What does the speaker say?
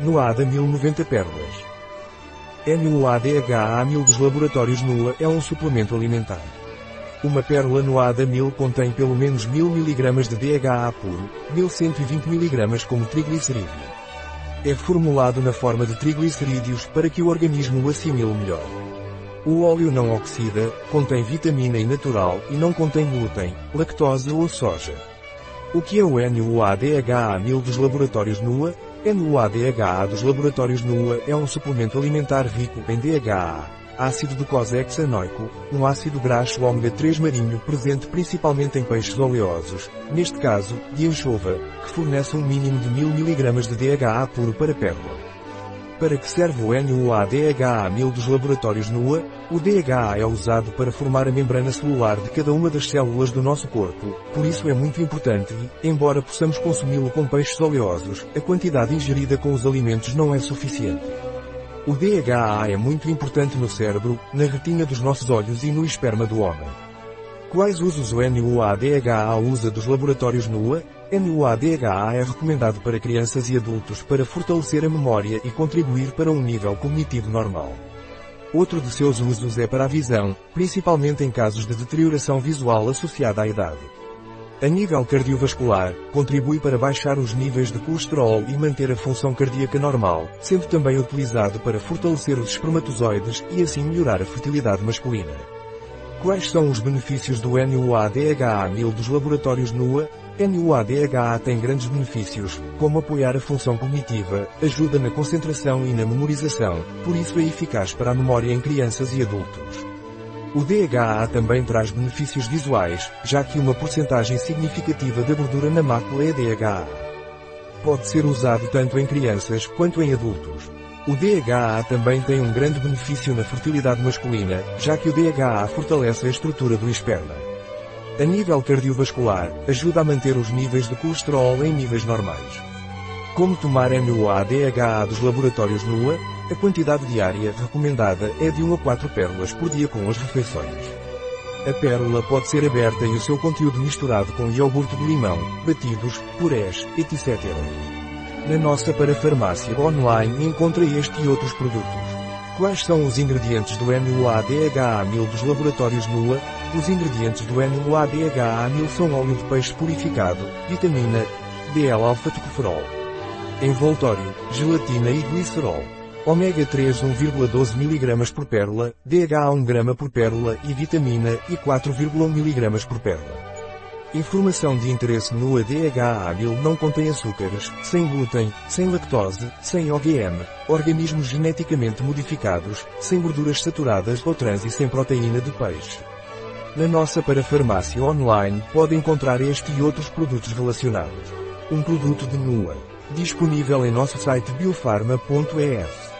NUADA 1090 pérolas. NUADHA 1000 dos laboratórios NUA é um suplemento alimentar. Uma pérola NUADA 1000 contém pelo menos 1000 mg de DHA puro, 1120 mg como triglicerídeo. É formulado na forma de triglicerídeos para que o organismo o assimile melhor. O óleo não oxida, contém vitamina E natural e não contém glúten, lactose ou soja. O que é o NUADHA 1000 dos laboratórios NUA? NUADHA dos laboratórios NUA é um suplemento alimentar rico em DHA, ácido docosahexanoico, um ácido graxo ômega 3 marinho presente principalmente em peixes oleosos, neste caso, de anchova, que fornece um mínimo de 1000 mg de DHA puro para pérola. Para que serve o NUA-DHA 1000 dos laboratórios NUA? O DHA é usado para formar a membrana celular de cada uma das células do nosso corpo, por isso é muito importante e, embora possamos consumi-lo com peixes oleosos, a quantidade ingerida com os alimentos não é suficiente. O DHA é muito importante no cérebro, na retina dos nossos olhos e no esperma do homem. Quais usos o NUA-DHA usa dos laboratórios NUA? NUA-DHA é recomendado para crianças e adultos para fortalecer a memória e contribuir para um nível cognitivo normal. Outro de seus usos é para a visão, principalmente em casos de deterioração visual associada à idade. A nível cardiovascular, contribui para baixar os níveis de colesterol e manter a função cardíaca normal, sendo também utilizado para fortalecer os espermatozoides e assim melhorar a fertilidade masculina. Quais são os benefícios do NUA-DHA 1000 dos laboratórios NUA? NUA-DHA tem grandes benefícios, como apoiar a função cognitiva, ajuda na concentração e na memorização, por isso é eficaz para a memória em crianças e adultos. O DHA também traz benefícios visuais, já que uma porcentagem significativa da gordura na mácula é DHA. Pode ser usado tanto em crianças quanto em adultos. O DHA também tem um grande benefício na fertilidade masculina, já que o DHA fortalece a estrutura do esperma. A nível cardiovascular, ajuda a manter os níveis de colesterol em níveis normais. Como tomar NUA-DHA dos laboratórios NUA? A quantidade diária recomendada é de 1 a 4 pérolas por dia com as refeições. A pérola pode ser aberta e o seu conteúdo misturado com iogurte de limão, batidos, purés, etc. Na nossa parafarmácia online encontra este e outros produtos. Quais são os ingredientes do NUA-DHA 1000 dos laboratórios NUA? Os ingredientes do NUA-DHA 1000 são óleo de peixe purificado, vitamina D-alfa-tocoferol, envoltório, gelatina e glicerol. Ômega 3 1,12 mg por pérola, DHA 1 g por pérola e vitamina E 4,1 mg por pérola. Informação de interesse no ADHA hábil não contém açúcares, sem glúten, sem lactose, sem OGM, organismos geneticamente modificados, sem gorduras saturadas ou trans e sem proteína de peixe. Na nossa parafarmácia online pode encontrar este e outros produtos relacionados. Um produto de NUA. Disponível em nosso site biofarma.es.